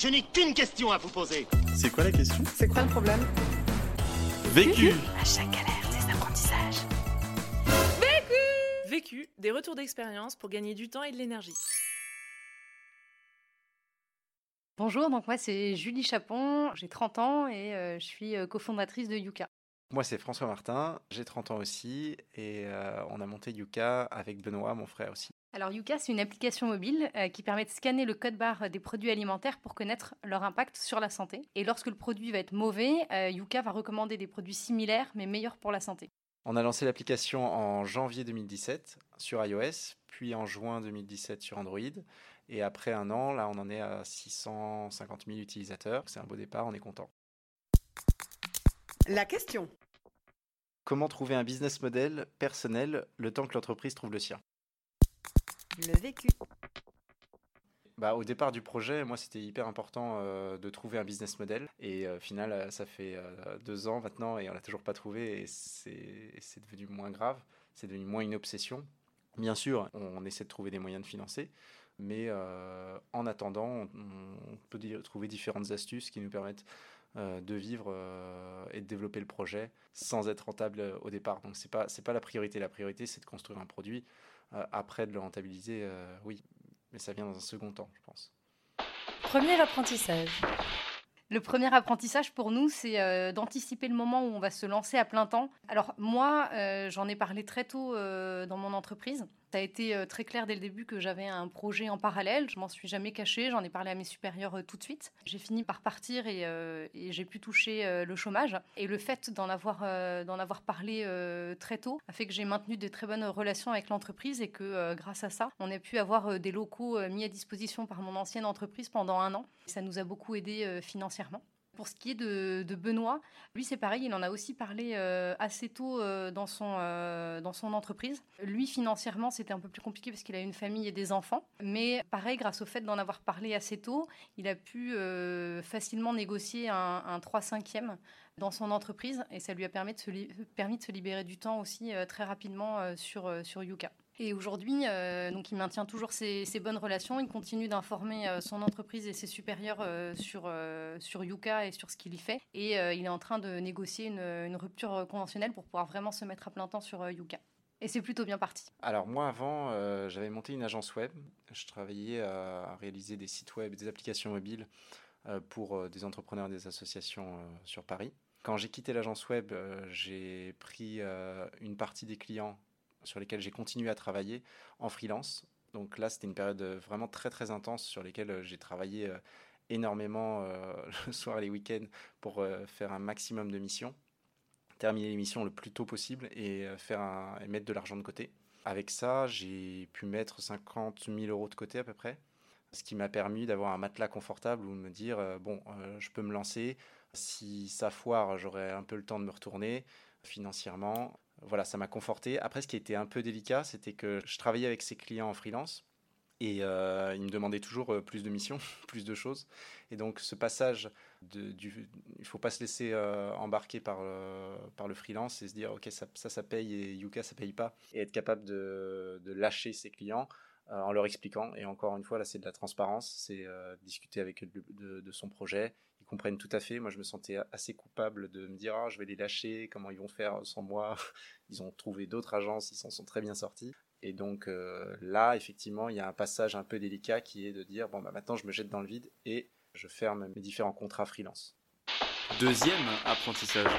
Je n'ai qu'une question à vous poser. C'est quoi la question? C'est quoi le problème? Vécu À chaque galère, des apprentissages. Vécu, des retours d'expérience pour gagner du temps et de l'énergie. Bonjour, donc moi c'est Julie Chapon, j'ai 30 ans et euh, je suis euh, cofondatrice de Yuka. Moi, c'est François Martin, j'ai 30 ans aussi, et euh, on a monté Yuka avec Benoît, mon frère aussi. Alors Yuka, c'est une application mobile euh, qui permet de scanner le code barre des produits alimentaires pour connaître leur impact sur la santé. Et lorsque le produit va être mauvais, euh, Yuka va recommander des produits similaires mais meilleurs pour la santé. On a lancé l'application en janvier 2017 sur iOS, puis en juin 2017 sur Android, et après un an, là, on en est à 650 000 utilisateurs. C'est un beau départ, on est content. La question. Comment trouver un business model personnel le temps que l'entreprise trouve le sien? Le vécu. Bah, au départ du projet, moi, c'était hyper important euh, de trouver un business model. Et euh, au final, euh, ça fait euh, deux ans maintenant et on l'a toujours pas trouvé. Et c'est devenu moins grave. C'est devenu moins une obsession. Bien sûr, on, on essaie de trouver des moyens de financer. Mais euh, en attendant, on, on peut trouver différentes astuces qui nous permettent euh, de vivre euh, et de développer le projet sans être rentable euh, au départ. Donc, c'est pas, c'est pas la priorité. La priorité, c'est de construire un produit. Euh, après, de le rentabiliser, euh, oui. Mais ça vient dans un second temps, je pense. Premier apprentissage. Le premier apprentissage pour nous, c'est euh, d'anticiper le moment où on va se lancer à plein temps. Alors moi, euh, j'en ai parlé très tôt euh, dans mon entreprise. Ça a été euh, très clair dès le début que j'avais un projet en parallèle. Je m'en suis jamais cachée. J'en ai parlé à mes supérieurs euh, tout de suite. J'ai fini par partir et, euh, j'ai pu toucher le chômage. Et le fait d'en avoir, avoir parlé très tôt a fait que j'ai maintenu de très bonnes relations avec l'entreprise et que grâce à ça, on a pu avoir des locaux mis à disposition par mon ancienne entreprise pendant un an. Ça nous a beaucoup aidé financièrement. Pour ce qui est de, Benoît, lui c'est pareil, il en a aussi parlé euh, assez tôt euh, dans, son, euh, dans son entreprise. Lui financièrement c'était un peu plus compliqué parce qu'il a une famille et des enfants. Mais pareil, grâce au fait d'en avoir parlé assez tôt, il a pu facilement négocier un, un 3 5 e dans son entreprise et ça lui a permis de se, de se libérer du temps aussi très rapidement sur, sur Yuka. Et aujourd'hui, euh, donc il maintient toujours ses, bonnes relations. Il continue d'informer euh, son entreprise et ses supérieurs euh, sur, sur Yuka et sur ce qu'il y fait. Et il est en train de négocier une, une rupture conventionnelle pour pouvoir vraiment se mettre à plein temps sur Yuka. Et c'est plutôt bien parti. Alors moi avant, j'avais monté une agence web. Je travaillais à, réaliser des sites web des applications mobiles pour des entrepreneurs et des associations sur Paris. Quand j'ai quitté l'agence web, j'ai pris une partie des clients sur lesquels j'ai continué à travailler en freelance. Donc là, c'était une période euh, vraiment très très intense sur lesquelles euh, j'ai travaillé euh, énormément le soir et les week-ends pour faire un maximum de missions, terminer les missions le plus tôt possible et, faire et mettre de l'argent de côté. Avec ça, j'ai pu mettre 50 000 euros de côté à peu près, ce qui m'a permis d'avoir un matelas confortable où me dire, bon, je peux me lancer. Si ça foire, j'aurai un peu le temps de me retourner financièrement. Voilà, ça m'a conforté. Après, ce qui était un peu délicat, c'était que je travaillais avec ces clients en freelance et euh, ils me demandaient toujours euh, plus de missions, plus de choses. Et donc, ce passage, de, il ne faut pas se laisser euh, embarquer par, par le freelance et se dire, OK, ça, ça, paye et Yuka, ça paye pas. Et être capable de, de lâcher ses clients en leur expliquant. Et encore une fois, là, c'est de la transparence, c'est discuter avec eux de son projet. Comprennent tout à fait. Moi, je me sentais assez coupable de me dire, ah, je vais les lâcher, comment ils vont faire sans moi? Ils ont trouvé d'autres agences, ils s'en sont très bien sortis. Et donc euh, là, effectivement, il y a un passage un peu délicat qui est de dire, bon, bah, maintenant, je me jette dans le vide et je ferme mes différents contrats freelance. Deuxième apprentissage.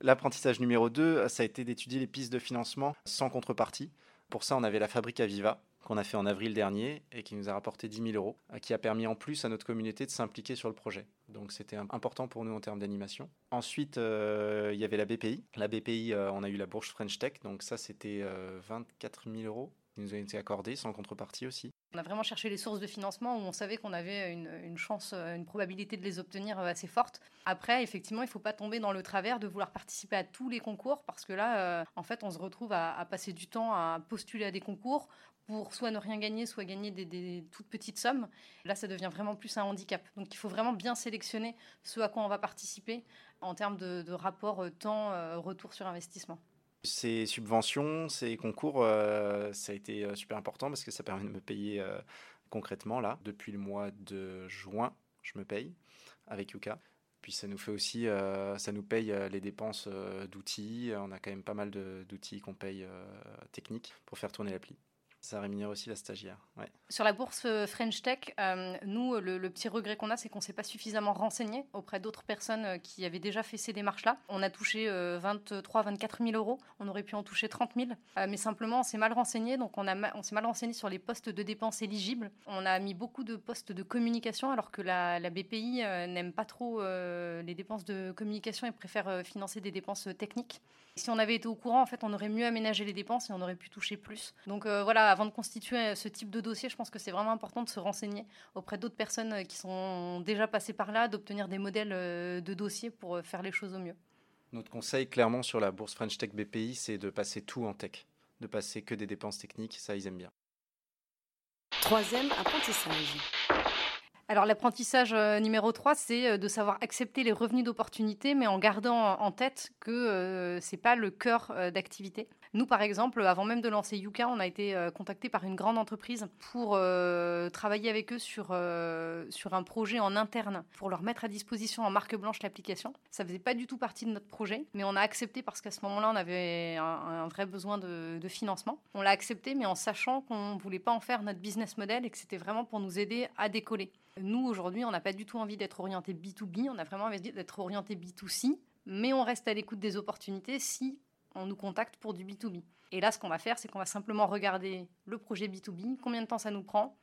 L'apprentissage numéro 2, ça a été d'étudier les pistes de financement sans contrepartie. Pour ça, on avait la Fabrique à Viva, qu'on a fait en avril dernier et qui nous a rapporté 10 000 euros, qui a permis en plus à notre communauté de s'impliquer sur le projet. Donc c'était im- important pour nous en termes d'animation. Ensuite, euh, il y avait la BPI. La BPI, euh, on a eu la bourse French Tech, donc ça c'était euh, 24 000 euros qui nous ont été accordés sans contrepartie aussi. On a vraiment cherché les sources de financement où on savait qu'on avait une, chance, euh, une probabilité de les obtenir assez forte. Après, effectivement, il ne faut pas tomber dans le travers de vouloir participer à tous les concours parce que là, en fait, on se retrouve à passer du temps à postuler à des concours pour soit ne rien gagner, soit gagner des, toutes petites sommes. Là, ça devient vraiment plus un handicap. Donc, il faut vraiment bien sélectionner ce à quoi on va participer en termes de, rapport euh, temps-retour sur investissement. Ces subventions, ces concours, euh, ça a été euh, super important parce que ça permet de me payer euh, concrètement là. Depuis le mois de juin, je me paye avec Yuka. Puis ça nous fait aussi, euh, ça nous paye euh, les dépenses euh, d'outils. On a quand même pas mal d'outils qu'on paye euh, techniques pour faire tourner l'appli. Ça rémunère aussi la stagiaire. Sur la bourse euh, French Tech, euh, nous, le, le petit regret qu'on a, c'est qu'on ne s'est pas suffisamment renseigné auprès d'autres personnes euh, qui avaient déjà fait ces démarches-là. On a touché 23 24 000 euros. On aurait pu en toucher 30 000. Euh, mais simplement, on s'est mal renseigné. Donc, on, on s'est mal renseigné sur les postes de dépenses éligibles. On a mis beaucoup de postes de communication, alors que la, BPI euh, n'aime pas trop euh, les dépenses de communication et préfère euh, financer des dépenses euh, techniques. Si on avait été au courant, en fait, on aurait mieux aménagé les dépenses et on aurait pu toucher plus. Donc euh, voilà, avant de constituer euh, ce type de dossier, je pense que c'est vraiment important de se renseigner auprès d'autres personnes euh, qui sont déjà passées par là, d'obtenir des modèles euh, de dossiers pour faire les choses au mieux. Notre conseil, clairement, sur la bourse French Tech BPI, c'est de passer tout en tech. De passer que des dépenses techniques. Ça, ils aiment bien. Troisième apprentissage. Alors l'apprentissage euh, numéro 3, c'est euh, de savoir accepter les revenus d'opportunité, mais en gardant en tête que euh, c'est pas le cœur d'activité. Nous, par exemple, avant même de lancer Yuka, on a été euh, contacté par une grande entreprise pour travailler avec eux sur, sur un projet en interne, pour leur mettre à disposition en marque blanche l'application. Ça faisait pas du tout partie de notre projet, mais on a accepté parce qu'à ce moment-là, on avait un, vrai besoin de, de financement. On l'a accepté, mais en sachant qu'on voulait pas en faire notre business model et que c'était vraiment pour nous aider à décoller. Nous, aujourd'hui, on n'a pas du tout envie d'être orienté B2B, on a vraiment envie d'être orienté B2C, mais on reste à l'écoute des opportunités si on nous contacte pour du B2B. Et là, ce qu'on va faire, c'est qu'on va simplement regarder le projet B2B, combien de temps ça nous prend,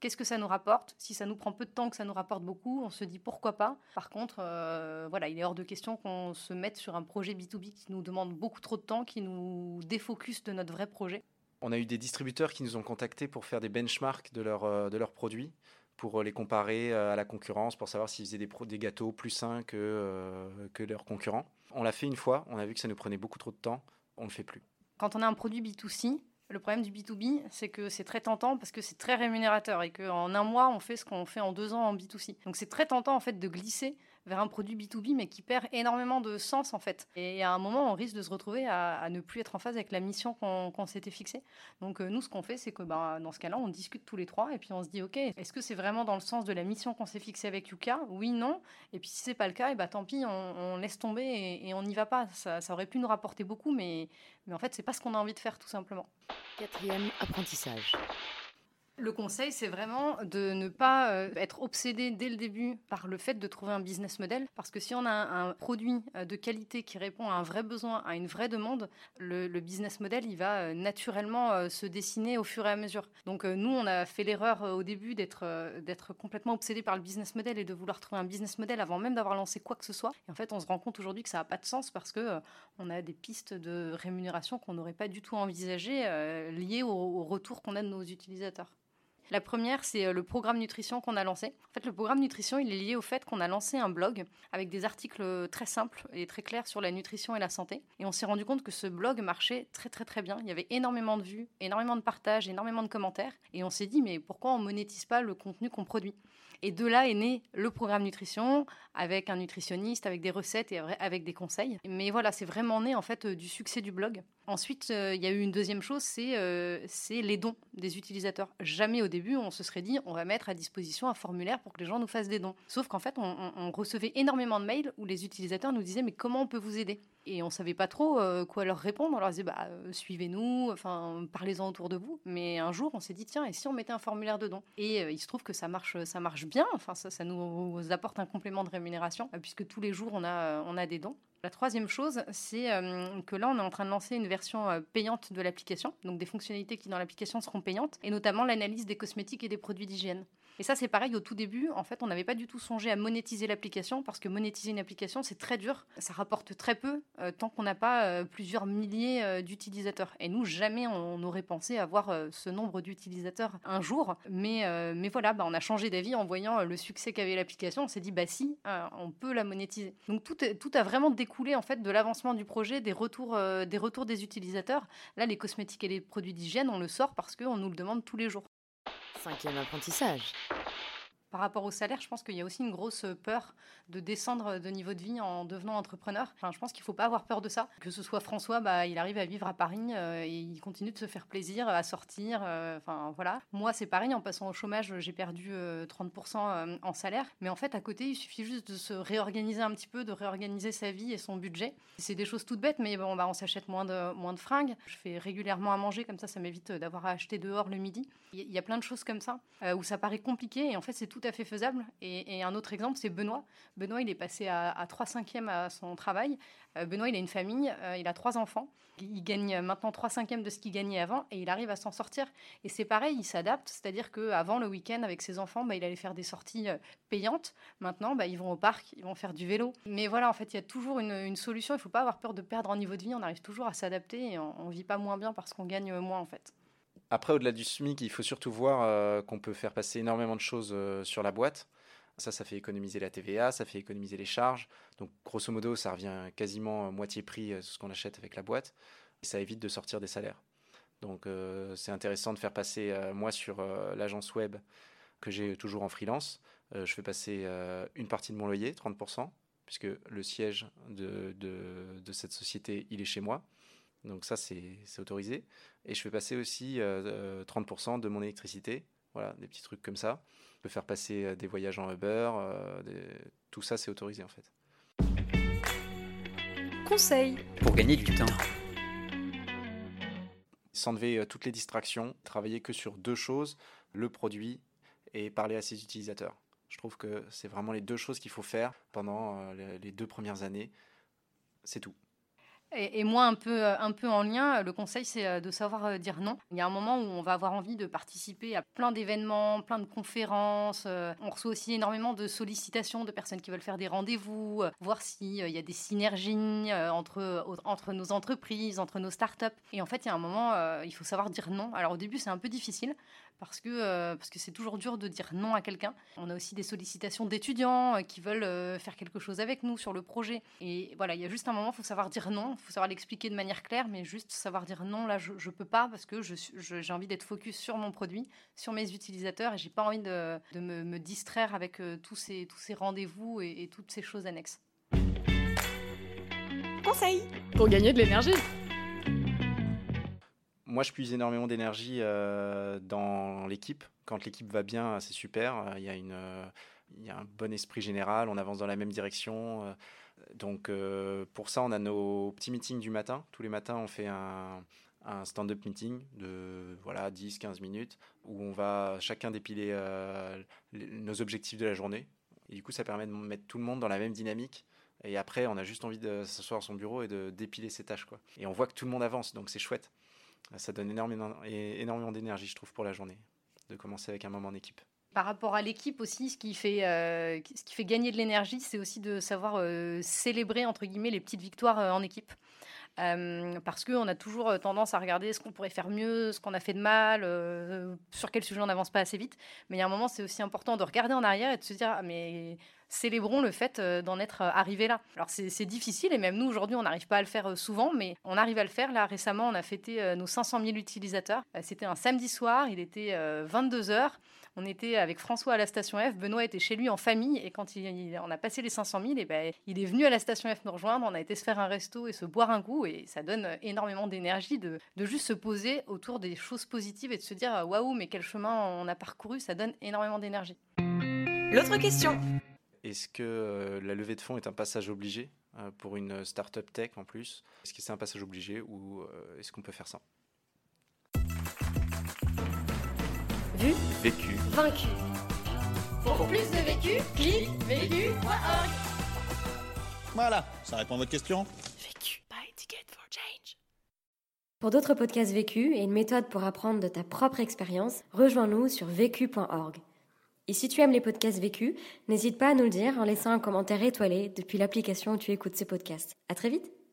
qu'est-ce que ça nous rapporte. Si ça nous prend peu de temps, que ça nous rapporte beaucoup, on se dit pourquoi pas. Par contre, euh, voilà, il est hors de question qu'on se mette sur un projet B2B qui nous demande beaucoup trop de temps, qui nous défocus de notre vrai projet. On a eu des distributeurs qui nous ont contactés pour faire des benchmarks de, leur, euh, de leurs produits, pour euh, les comparer euh, à la concurrence, pour savoir s'ils faisaient des, gâteaux plus sains que, euh, que leurs concurrents. On l'a fait une fois, on a vu que ça nous prenait beaucoup trop de temps, on ne le fait plus. Quand on a un produit B2C, le problème du B2B, c'est que c'est très tentant parce que c'est très rémunérateur et qu'en un mois, on fait ce qu'on fait en deux ans en B2C. Donc c'est très tentant en fait de glisser vers un produit B2B mais qui perd énormément de sens en fait. Et à un moment, on risque de se retrouver à, ne plus être en phase avec la mission qu'on s'était fixée. Donc euh, nous, ce qu'on fait, c'est que ben, dans ce cas-là, on discute tous les trois et puis on se dit, ok, est-ce que c'est vraiment dans le sens de la mission qu'on s'est fixée avec Yuka? Oui, non. Et puis si c'est pas le cas, et ben, tant pis, on, laisse tomber et, et on n'y va pas. Ça, ça aurait pu nous rapporter beaucoup, mais, mais en fait, c'est pas ce qu'on a envie de faire tout simplement. Quatrième apprentissage. Le conseil, c'est vraiment de ne pas euh, être obsédé dès le début par le fait de trouver un business model. Parce que si on a un, produit euh, de qualité qui répond à un vrai besoin, à une vraie demande, le, business model, il va euh, naturellement se dessiner au fur et à mesure. Donc nous, on a fait l'erreur au début d'être complètement obsédé par le business model et de vouloir trouver un business model avant même d'avoir lancé quoi que ce soit. Et en fait, on se rend compte aujourd'hui que ça n'a pas de sens parce que on a des pistes de rémunération qu'on n'aurait pas du tout envisagées liées au, au retour qu'on a de nos utilisateurs. La première, c'est euh, le programme nutrition qu'on a lancé. En fait, le programme nutrition, il est lié au fait qu'on a lancé un blog avec des articles euh, très simples et très clairs sur la nutrition et la santé. Et on s'est rendu compte que ce blog marchait très très très bien. Il y avait énormément de vues, énormément de partages, énormément de commentaires. Et on s'est dit, mais pourquoi on monétise pas le contenu qu'on produit? Et de là est né le programme nutrition avec un nutritionniste, avec des recettes et avec des conseils. Mais voilà, c'est vraiment né en fait euh, du succès du blog. Ensuite, il y a eu une deuxième chose, c'est les dons des utilisateurs. Jamais au début, on se serait dit, on va mettre à disposition un formulaire pour que les gens nous fassent des dons. Sauf qu'en fait, on, recevait énormément de mails où les utilisateurs nous disaient, mais comment on peut vous aider? Et on savait pas trop euh, quoi leur répondre. On leur disait, bah, euh, suivez-nous, enfin, parlez-en autour de vous. Mais un jour, on s'est dit, tiens, et si on mettait un formulaire de dons Et euh, il se trouve que ça marche, ça marche bien. Enfin, ça, ça nous apporte un complément de rémunération, puisque tous les jours, on a, on a des dons. La troisième chose, c'est euh, que là, on est en train de lancer une version euh, payante de l'application, donc des fonctionnalités qui dans l'application seront payantes, et notamment l'analyse des cosmétiques et des produits d'hygiène. Et ça, c'est pareil, au tout début, en fait, on n'avait pas du tout songé à monétiser l'application, parce que monétiser une application, c'est très dur, ça rapporte très peu, euh, tant qu'on n'a pas euh, plusieurs milliers euh, d'utilisateurs. Et nous, jamais on aurait pensé avoir ce nombre d'utilisateurs un jour. Mais, mais voilà, bah, on a changé d'avis en voyant le succès qu'avait l'application, on s'est dit, bah si, on peut la monétiser. Donc tout, tout a vraiment découlé en fait de l'avancement du projet, des retours, des retours des utilisateurs. Là, les cosmétiques et les produits d'hygiène, on le sort parce qu'on nous le demande tous les jours. Cinquième apprentissage. Par rapport au salaire, je pense qu'il y a aussi une grosse peur de descendre de niveau de vie en devenant entrepreneur. Enfin, je pense qu'il ne faut pas avoir peur de ça. Que ce soit François, bah, il arrive à vivre à Paris euh, et il continue de se faire plaisir, à sortir. euh, voilà. Moi, c'est pareil. En passant au chômage, j'ai perdu euh, 30% euh, en salaire. Mais en fait, à côté, il suffit juste de se réorganiser un petit peu, de réorganiser sa vie et son budget. C'est des choses toutes bêtes, mais bon, bah, on s'achète moins de, moins de fringues. Je fais régulièrement à manger, comme ça, ça m'évite d'avoir à acheter dehors le midi. Il y- a plein de choses comme ça où ça paraît compliqué et en fait, c'est tout à fait faisable. Et, un autre exemple, c'est Benoît. Benoît, il est passé à, à 3 cinquièmes à son travail. Euh, Benoît, il a une famille, euh, il a trois enfants. Il gagne maintenant 3 cinquièmes de ce qu'il gagnait avant et il arrive à s'en sortir. Et c'est pareil, il s'adapte. C'est-à-dire qu'avant, le week-end, avec ses enfants, bah, il allait faire des sorties euh, payantes. Maintenant, bah, ils vont au parc, ils vont faire du vélo. Mais voilà, en fait, il y a toujours une, une solution. Il ne faut pas avoir peur de perdre en niveau de vie. On arrive toujours à s'adapter et on ne vit pas moins bien parce qu'on gagne moins, en fait. Après, au-delà du SMIC, il faut surtout voir euh, qu'on peut faire passer énormément de choses euh, sur la boîte. Ça, ça fait économiser la TVA, ça fait économiser les charges. Donc, grosso modo, ça revient quasiment à moitié prix euh, ce qu'on achète avec la boîte. Et ça évite de sortir des salaires. Donc, euh, c'est intéressant de faire passer, euh, moi, sur euh, l'agence web que j'ai toujours en freelance, euh, je fais passer euh, une partie de mon loyer, 30%, puisque le siège de cette société, il est chez moi. Donc, ça, c'est c'est autorisé. Et je fais passer aussi euh, euh, 30% de mon électricité. Voilà, des petits trucs comme ça. Je peux faire passer euh, des voyages en Uber. euh, des- Tout ça, c'est autorisé en fait. Conseil. Pour gagner du temps. S'enlever euh, toutes les distractions, travailler que sur deux choses, le produit et parler à ses utilisateurs. Je trouve que c'est vraiment les deux choses qu'il faut faire pendant euh, les deux premières années. C'est tout. Et, moi, un peu, euh, un peu en lien, le conseil, c'est euh, de savoir euh, dire non. Il y a un moment où on va avoir envie de participer à plein d'événements, plein de conférences. euh, On reçoit aussi énormément de sollicitations de personnes qui veulent faire des rendez-vous, euh, voir s'il y a des synergies euh, entre, entre nos entreprises, entre nos startups. Et en fait, il y a un moment, euh, il faut savoir dire non. Alors au début, c'est un peu difficile parce que euh, parce que c'est toujours dur de dire non à quelqu'un. On a aussi des sollicitations d'étudiants euh, qui veulent euh, faire quelque chose avec nous sur le projet. Et voilà, il y a juste un moment, il faut savoir dire non, il faut savoir l'expliquer de manière claire, mais juste savoir dire non, là, je, je peux pas parce que je suis- je- j'ai envie d'être focus sur mon produit, sur mes utilisateurs, et j'ai pas envie de, de me, me distraire avec euh, tous ces, tous ces rendez-vous et, et toutes ces choses annexes. Conseil pour gagner de l'énergie. Moi, je puise énormément d'énergie euh, dans l'équipe. Quand l'équipe va bien, c'est super. Euh, Il y, a une, euh, il y a un bon esprit général, on avance dans la même direction. donc, pour ça, on a nos petits meetings du matin. Tous les matins, on fait un, stand-up meeting de voilà, 10-15 minutes où on va chacun dépiler nos objectifs de la journée. Et du coup, ça permet de mettre tout le monde dans la même dynamique. Et après, on a juste envie de s'asseoir à son bureau et de dépiler ses tâches. Et on voit que tout le monde avance, donc c'est chouette. Ça donne énormément, d'énergie, je trouve, pour la journée, de commencer avec un moment en équipe. Par rapport à l'équipe aussi, ce qui fait, euh, ce qui fait gagner de l'énergie, c'est aussi de savoir euh, célébrer, entre guillemets, les petites victoires euh, en équipe. Parce qu'on a toujours tendance à regarder ce qu'on pourrait faire mieux, ce qu'on a fait de mal, sur quel sujet on n'avance pas assez vite. Mais il y a un moment, c'est aussi important de regarder en arrière et de se dire, ah, mais célébrons le fait euh, d'en être euh, arrivé là. Alors c'est difficile et même nous aujourd'hui on n'arrive pas à le faire euh, souvent, mais on arrive à le faire. Là récemment on a fêté nos 500 000 utilisateurs. C'était un samedi soir, il était 22 h On était avec François à la station F, Benoît était chez lui en famille et quand il, on a passé les 500 000, et ben, il est venu à la station F nous rejoindre. On a été se faire un resto et se boire un coup et ça donne énormément d'énergie de, de juste se poser autour des choses positives et de se dire waouh mais quel chemin on a parcouru, ça donne énormément d'énergie. L'autre question. Est-ce que euh, la levée de fonds est un passage obligé euh, pour une start-up tech en plus? Est-ce que c'est un passage obligé ou euh, est-ce qu'on peut faire ça? Vu, Vécu. vaincu. Pour plus de vécu, clique vécu.org. Voilà, ça répond à votre question Vécu. Buy ticket for change. Pour d'autres podcasts vécus et une méthode pour apprendre de ta propre expérience, rejoins-nous sur vécu.org. Et si tu aimes les podcasts vécus, n'hésite pas à nous le dire en laissant un commentaire étoilé depuis l'application où tu écoutes ces podcasts. À très vite!